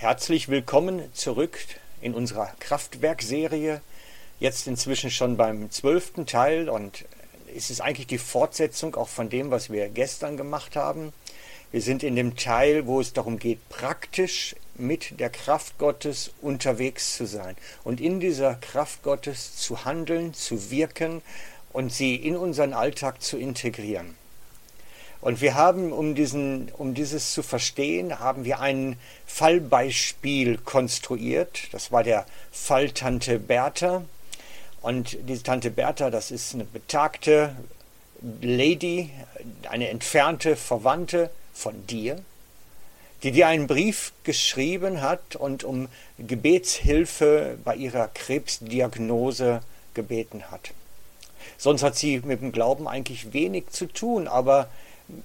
Herzlich willkommen zurück in unserer Kraftwerkserie. Jetzt inzwischen schon beim zwölften Teil und es ist eigentlich die Fortsetzung auch von dem, was wir gestern gemacht haben. Wir sind in dem Teil, wo es darum geht, praktisch mit der Kraft Gottes unterwegs zu sein und in dieser Kraft Gottes zu handeln, zu wirken und sie in unseren Alltag zu integrieren. Und wir haben, um, diesen, um dieses zu verstehen, haben wir ein Fallbeispiel konstruiert. Das war der Fall Tante Bertha. Und diese Tante Bertha, das ist eine betagte Lady, eine entfernte Verwandte von dir, die dir einen Brief geschrieben hat und um Gebetshilfe bei ihrer Krebsdiagnose gebeten hat. Sonst hat sie mit dem Glauben eigentlich wenig zu tun, aber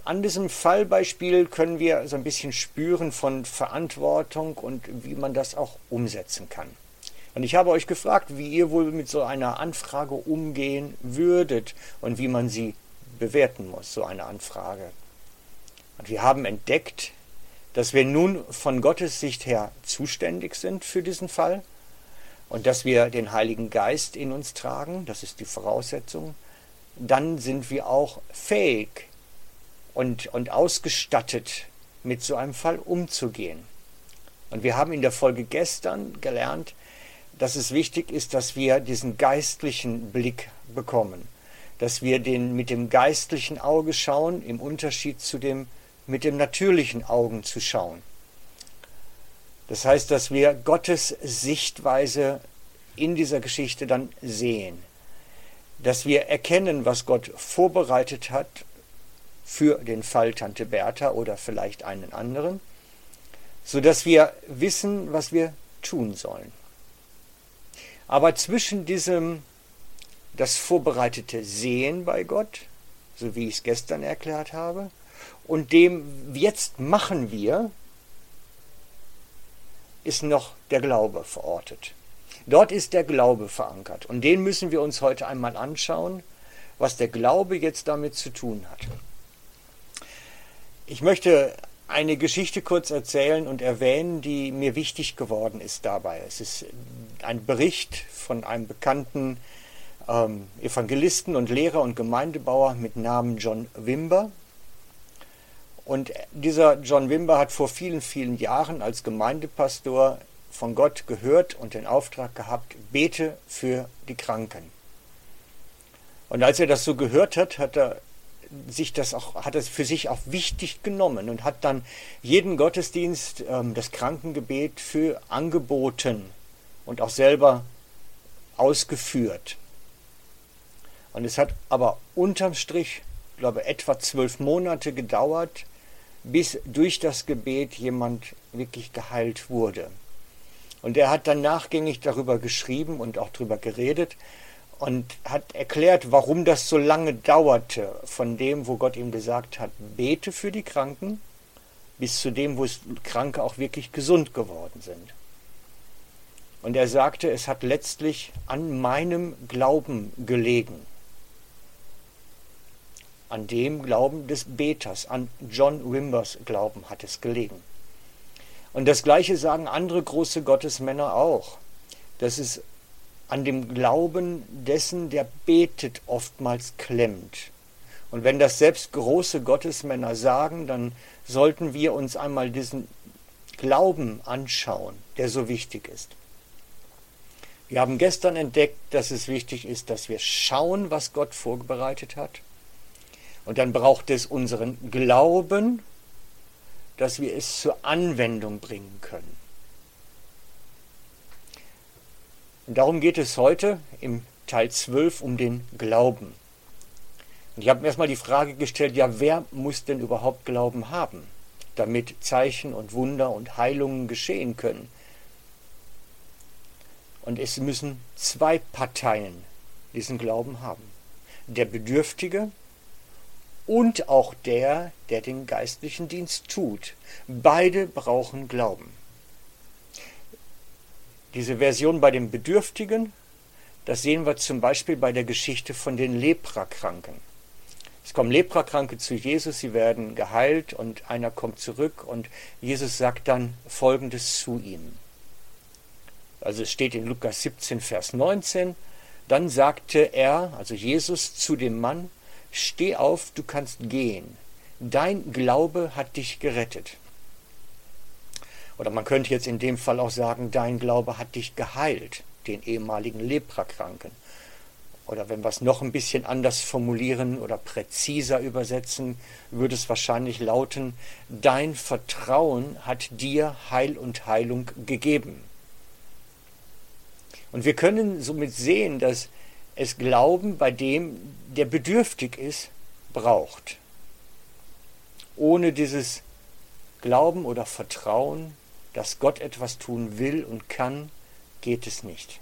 an diesem Fallbeispiel können wir so ein bisschen spüren von Verantwortung und wie man das auch umsetzen kann. Und ich habe euch gefragt, wie ihr wohl mit so einer Anfrage umgehen würdet und wie man sie bewerten muss, so eine Anfrage. Und wir haben entdeckt, dass wir nun von Gottes Sicht her zuständig sind für diesen Fall und dass wir den Heiligen Geist in uns tragen, das ist die Voraussetzung, dann sind wir auch fähig, und, und ausgestattet, mit so einem Fall umzugehen. Und wir haben in der Folge gestern gelernt, dass es wichtig ist, dass wir diesen geistlichen Blick bekommen, dass wir den mit dem geistlichen Auge schauen, im Unterschied zu dem mit dem natürlichen Augen zu schauen. Das heißt, dass wir Gottes Sichtweise in dieser Geschichte dann sehen, dass wir erkennen, was Gott vorbereitet hat für den Fall Tante Bertha oder vielleicht einen anderen, sodass wir wissen, was wir tun sollen. Aber zwischen diesem das vorbereitete Sehen bei Gott, so wie ich es gestern erklärt habe, und dem jetzt machen wir, ist noch der Glaube verortet. Dort ist der Glaube verankert. Und den müssen wir uns heute einmal anschauen, was der Glaube jetzt damit zu tun hat. Ich möchte eine Geschichte kurz erzählen und erwähnen, die mir wichtig geworden ist dabei. Es ist ein Bericht von einem bekannten ähm, Evangelisten und Lehrer und Gemeindebauer mit Namen John Wimber. Und dieser John Wimber hat vor vielen, vielen Jahren als Gemeindepastor von Gott gehört und den Auftrag gehabt, bete für die Kranken. Und als er das so gehört hat, hat er sich das auch, hat es für sich auch wichtig genommen und hat dann jeden Gottesdienst ähm, das Krankengebet für angeboten und auch selber ausgeführt. Und es hat aber unterm Strich, glaube ich, etwa zwölf Monate gedauert, bis durch das Gebet jemand wirklich geheilt wurde. Und er hat dann nachgängig darüber geschrieben und auch darüber geredet, und hat erklärt, warum das so lange dauerte, von dem, wo Gott ihm gesagt hat, bete für die Kranken, bis zu dem, wo Kranke auch wirklich gesund geworden sind. Und er sagte, es hat letztlich an meinem Glauben gelegen. An dem Glauben des Beters, an John Wimbers Glauben hat es gelegen. Und das Gleiche sagen andere große Gottesmänner auch, dass es an dem Glauben dessen, der betet, oftmals klemmt. Und wenn das selbst große Gottesmänner sagen, dann sollten wir uns einmal diesen Glauben anschauen, der so wichtig ist. Wir haben gestern entdeckt, dass es wichtig ist, dass wir schauen, was Gott vorbereitet hat. Und dann braucht es unseren Glauben, dass wir es zur Anwendung bringen können. Und darum geht es heute im Teil 12 um den Glauben. Und ich habe mir erstmal die Frage gestellt, ja, wer muss denn überhaupt Glauben haben, damit Zeichen und Wunder und Heilungen geschehen können? Und es müssen zwei Parteien diesen Glauben haben. Der Bedürftige und auch der, der den geistlichen Dienst tut. Beide brauchen Glauben. Diese Version bei den Bedürftigen, das sehen wir zum Beispiel bei der Geschichte von den Leprakranken. Es kommen Leprakranke zu Jesus, sie werden geheilt und einer kommt zurück und Jesus sagt dann Folgendes zu ihm. Also es steht in Lukas 17, Vers 19, dann sagte er, also Jesus, zu dem Mann, steh auf, du kannst gehen, dein Glaube hat dich gerettet. Oder man könnte jetzt in dem Fall auch sagen, dein Glaube hat dich geheilt, den ehemaligen Leprakranken. Oder wenn wir es noch ein bisschen anders formulieren oder präziser übersetzen, würde es wahrscheinlich lauten, dein Vertrauen hat dir Heil und Heilung gegeben. Und wir können somit sehen, dass es Glauben bei dem, der bedürftig ist, braucht. Ohne dieses Glauben oder Vertrauen, dass Gott etwas tun will und kann, geht es nicht.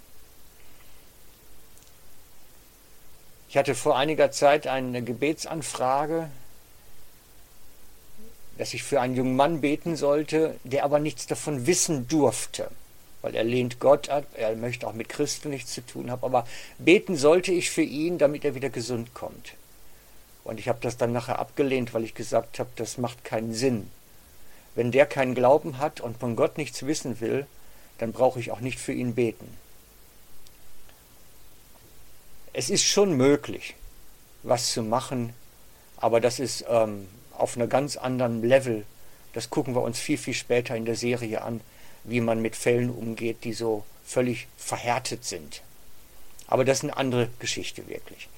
Ich hatte vor einiger Zeit eine Gebetsanfrage, dass ich für einen jungen Mann beten sollte, der aber nichts davon wissen durfte, weil er lehnt Gott ab, er möchte auch mit Christen nichts zu tun haben, aber beten sollte ich für ihn, damit er wieder gesund kommt. Und ich habe das dann nachher abgelehnt, weil ich gesagt habe, das macht keinen Sinn. Wenn der keinen Glauben hat und von Gott nichts wissen will, dann brauche ich auch nicht für ihn beten es ist schon möglich, was zu machen, aber das ist ähm, auf einem ganz anderen Level. Das gucken wir uns viel, viel später in der Serie an, wie man mit Fällen umgeht, die so völlig verhärtet sind. Aber das ist eine andere Geschichte wirklich.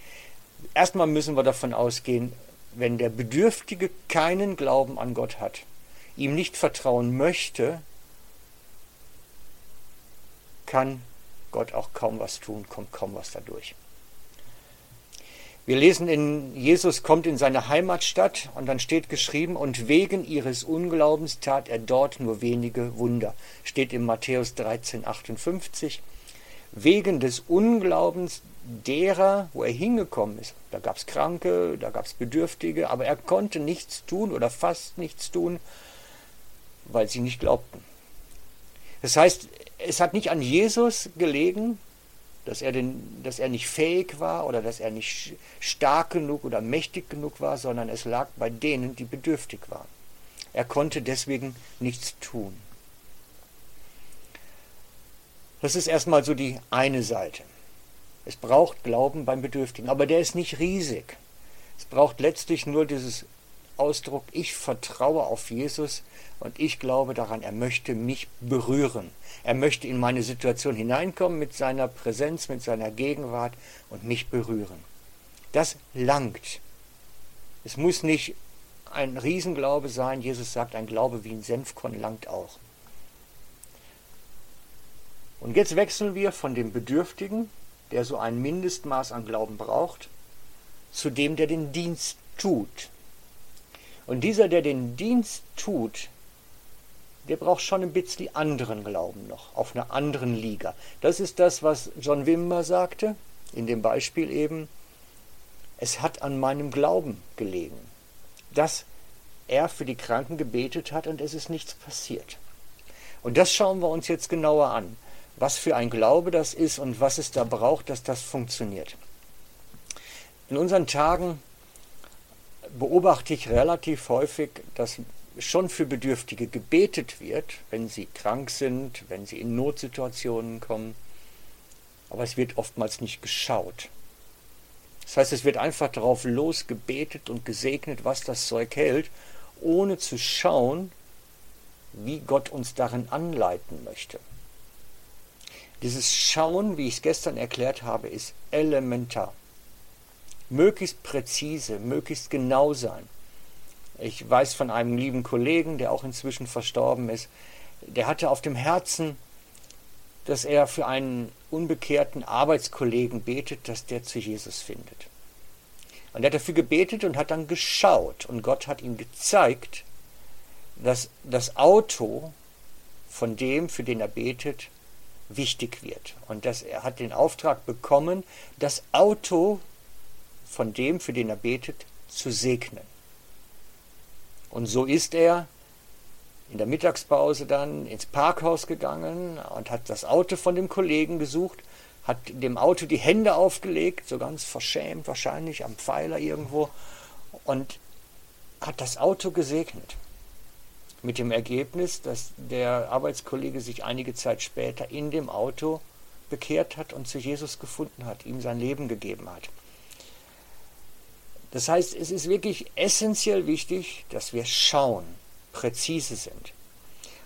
Erstmal müssen wir davon ausgehen, wenn der Bedürftige keinen Glauben an Gott hat, ihm nicht vertrauen möchte, kann Gott auch kaum was tun, kommt kaum was dadurch. Wir lesen in Jesus kommt in seine Heimatstadt und dann steht geschrieben, und wegen ihres Unglaubens tat er dort nur wenige Wunder. Steht in Matthäus 13, 58. Wegen des Unglaubens derer, wo er hingekommen ist. Da gab es Kranke, da gab es Bedürftige, aber er konnte nichts tun oder fast nichts tun, weil sie nicht glaubten. Das heißt, es hat nicht an Jesus gelegen, dass er, den, dass er nicht fähig war oder dass er nicht stark genug oder mächtig genug war, sondern es lag bei denen, die bedürftig waren. Er konnte deswegen nichts tun. Das ist erstmal so die eine Seite. Es braucht Glauben beim Bedürftigen, aber der ist nicht riesig. Es braucht letztlich nur dieses Ausdruck, ich vertraue auf Jesus und ich glaube daran, er möchte mich berühren. Er möchte in meine Situation hineinkommen mit seiner Präsenz, mit seiner Gegenwart und mich berühren. Das langt. Es muss nicht ein Riesenglaube sein. Jesus sagt, ein Glaube wie ein Senfkorn langt auch. Und jetzt wechseln wir von dem Bedürftigen, der so ein Mindestmaß an Glauben braucht, zu dem, der den Dienst tut. Und dieser, der den Dienst tut, der braucht schon ein bisschen anderen Glauben noch, auf einer anderen Liga. Das ist das, was John Wimmer sagte, in dem Beispiel eben, es hat an meinem Glauben gelegen, dass er für die Kranken gebetet hat und es ist nichts passiert. Und das schauen wir uns jetzt genauer an, was für ein Glaube das ist und was es da braucht, dass das funktioniert. In unseren Tagen beobachte ich relativ häufig, dass schon für Bedürftige gebetet wird, wenn sie krank sind, wenn sie in Notsituationen kommen, aber es wird oftmals nicht geschaut. Das heißt, es wird einfach darauf losgebetet und gesegnet, was das Zeug hält, ohne zu schauen, wie Gott uns darin anleiten möchte. Dieses Schauen, wie ich es gestern erklärt habe, ist elementar möglichst präzise, möglichst genau sein. Ich weiß von einem lieben Kollegen, der auch inzwischen verstorben ist, der hatte auf dem Herzen, dass er für einen unbekehrten Arbeitskollegen betet, dass der zu Jesus findet. Und er hat dafür gebetet und hat dann geschaut und Gott hat ihm gezeigt, dass das Auto von dem, für den er betet, wichtig wird. Und dass er hat den Auftrag bekommen, das Auto von dem, für den er betet, zu segnen. Und so ist er in der Mittagspause dann ins Parkhaus gegangen und hat das Auto von dem Kollegen gesucht, hat dem Auto die Hände aufgelegt, so ganz verschämt wahrscheinlich am Pfeiler irgendwo, und hat das Auto gesegnet. Mit dem Ergebnis, dass der Arbeitskollege sich einige Zeit später in dem Auto bekehrt hat und zu Jesus gefunden hat, ihm sein Leben gegeben hat. Das heißt, es ist wirklich essentiell wichtig, dass wir schauen, präzise sind.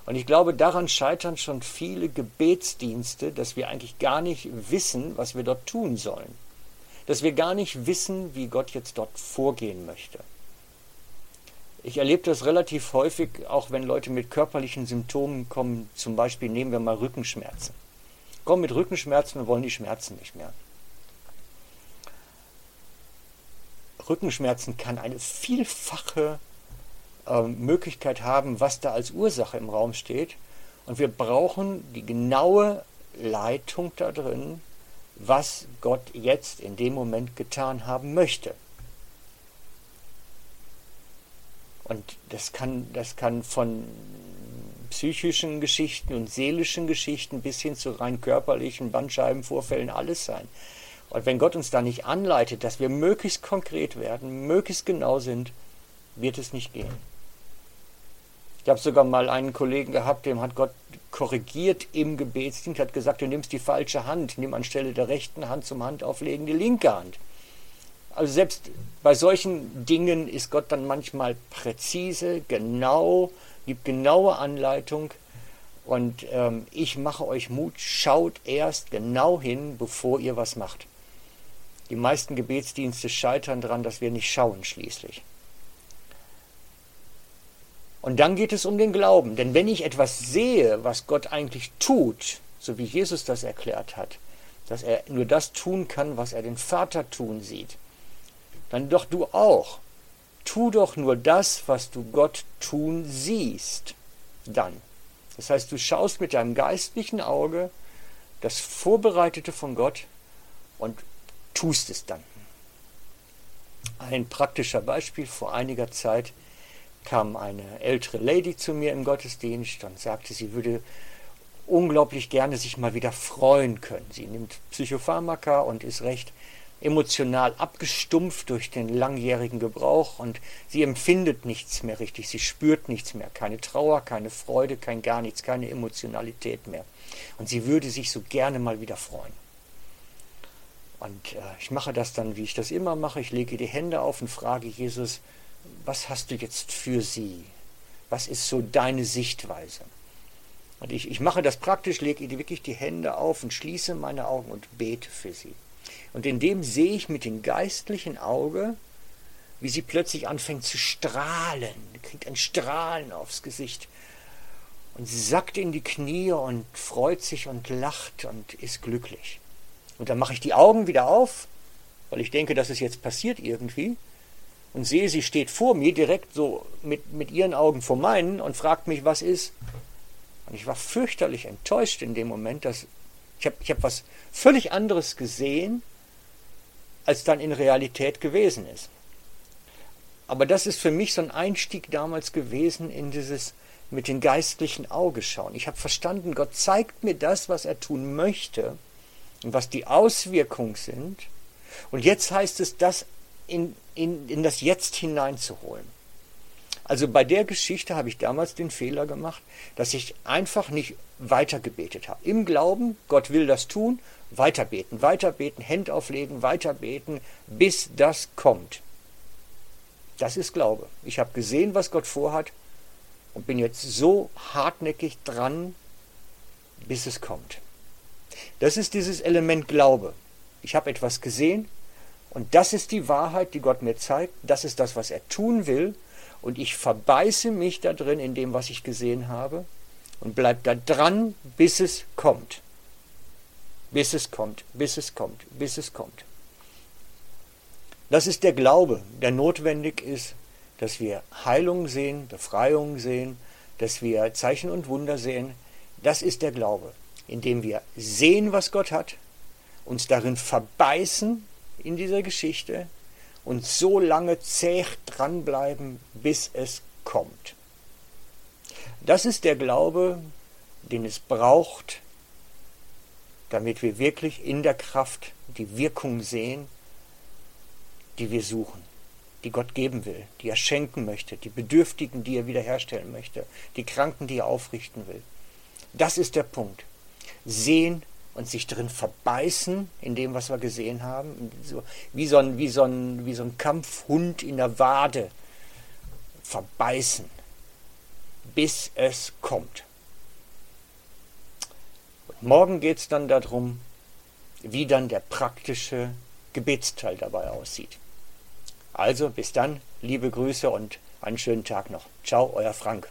Und ich glaube, daran scheitern schon viele Gebetsdienste, dass wir eigentlich gar nicht wissen, was wir dort tun sollen. Dass wir gar nicht wissen, wie Gott jetzt dort vorgehen möchte. Ich erlebe das relativ häufig, auch wenn Leute mit körperlichen Symptomen kommen, zum Beispiel nehmen wir mal Rückenschmerzen. Kommen mit Rückenschmerzen und wollen die Schmerzen nicht mehr. Rückenschmerzen kann eine vielfache äh, Möglichkeit haben, was da als Ursache im Raum steht. Und wir brauchen die genaue Leitung da drin, was Gott jetzt in dem Moment getan haben möchte. Und das kann, das kann von psychischen Geschichten und seelischen Geschichten bis hin zu rein körperlichen Bandscheibenvorfällen alles sein. Und wenn Gott uns da nicht anleitet, dass wir möglichst konkret werden, möglichst genau sind, wird es nicht gehen. Ich habe sogar mal einen Kollegen gehabt, dem hat Gott korrigiert im Gebetsdienst, hat gesagt, du nimmst die falsche Hand, nimm anstelle der rechten Hand zum Handauflegen die linke Hand. Also selbst bei solchen Dingen ist Gott dann manchmal präzise, genau, gibt genaue Anleitung. Und ähm, ich mache euch Mut, schaut erst genau hin, bevor ihr was macht. Die meisten Gebetsdienste scheitern daran, dass wir nicht schauen schließlich. Und dann geht es um den Glauben. Denn wenn ich etwas sehe, was Gott eigentlich tut, so wie Jesus das erklärt hat, dass er nur das tun kann, was er den Vater tun sieht, dann doch du auch. Tu doch nur das, was du Gott tun siehst. Dann. Das heißt, du schaust mit deinem geistlichen Auge das Vorbereitete von Gott und tust es dann. Ein praktischer Beispiel vor einiger Zeit kam eine ältere Lady zu mir im Gottesdienst und sagte, sie würde unglaublich gerne sich mal wieder freuen können. Sie nimmt Psychopharmaka und ist recht emotional abgestumpft durch den langjährigen Gebrauch und sie empfindet nichts mehr richtig, sie spürt nichts mehr, keine Trauer, keine Freude, kein gar nichts, keine Emotionalität mehr. Und sie würde sich so gerne mal wieder freuen. Und äh, ich mache das dann, wie ich das immer mache, ich lege die Hände auf und frage Jesus, was hast du jetzt für sie? Was ist so deine Sichtweise? Und ich, ich mache das praktisch, lege wirklich die Hände auf und schließe meine Augen und bete für sie. Und in dem sehe ich mit dem geistlichen Auge, wie sie plötzlich anfängt zu strahlen, kriegt ein Strahlen aufs Gesicht und sackt in die Knie und freut sich und lacht und ist glücklich. Und dann mache ich die Augen wieder auf, weil ich denke, dass es jetzt passiert irgendwie und sehe, sie steht vor mir, direkt so mit, mit ihren Augen vor meinen und fragt mich, was ist. Und ich war fürchterlich enttäuscht in dem Moment, dass ich habe ich hab was völlig anderes gesehen, als dann in Realität gewesen ist. Aber das ist für mich so ein Einstieg damals gewesen in dieses mit dem geistlichen Auge schauen. Ich habe verstanden, Gott zeigt mir das, was er tun möchte und was die Auswirkungen sind. Und jetzt heißt es, das in, in, in das Jetzt hineinzuholen. Also bei der Geschichte habe ich damals den Fehler gemacht, dass ich einfach nicht weitergebetet habe. Im Glauben, Gott will das tun, weiterbeten, weiterbeten, Hände auflegen, weiterbeten, bis das kommt. Das ist Glaube. Ich habe gesehen, was Gott vorhat und bin jetzt so hartnäckig dran, bis es kommt. Das ist dieses Element Glaube. Ich habe etwas gesehen, und das ist die Wahrheit, die Gott mir zeigt. Das ist das, was er tun will. Und ich verbeiße mich da drin in dem, was ich gesehen habe. Und bleib da dran, bis es kommt. Bis es kommt, bis es kommt, bis es kommt. Das ist der Glaube, der notwendig ist, dass wir Heilung sehen, Befreiung sehen, dass wir Zeichen und Wunder sehen. Das ist der Glaube, indem wir sehen, was Gott hat, uns darin verbeißen, in dieser Geschichte und so lange zäh dranbleiben, bis es kommt. Das ist der Glaube, den es braucht, damit wir wirklich in der Kraft die Wirkung sehen, die wir suchen. die Gott geben will, die er schenken möchte, die Bedürftigen, die er wiederherstellen möchte, die Kranken, die er aufrichten will. Das ist der Punkt. Sehen und sich drin verbeißen in dem, was wir gesehen haben, so, wie, so ein, wie, so ein, wie so ein Kampfhund in der Wade verbeißen, bis es kommt. Und morgen geht es dann darum, wie dann der praktische Gebetsteil dabei aussieht. Also bis dann, liebe Grüße und einen schönen Tag noch. Ciao, euer Frank.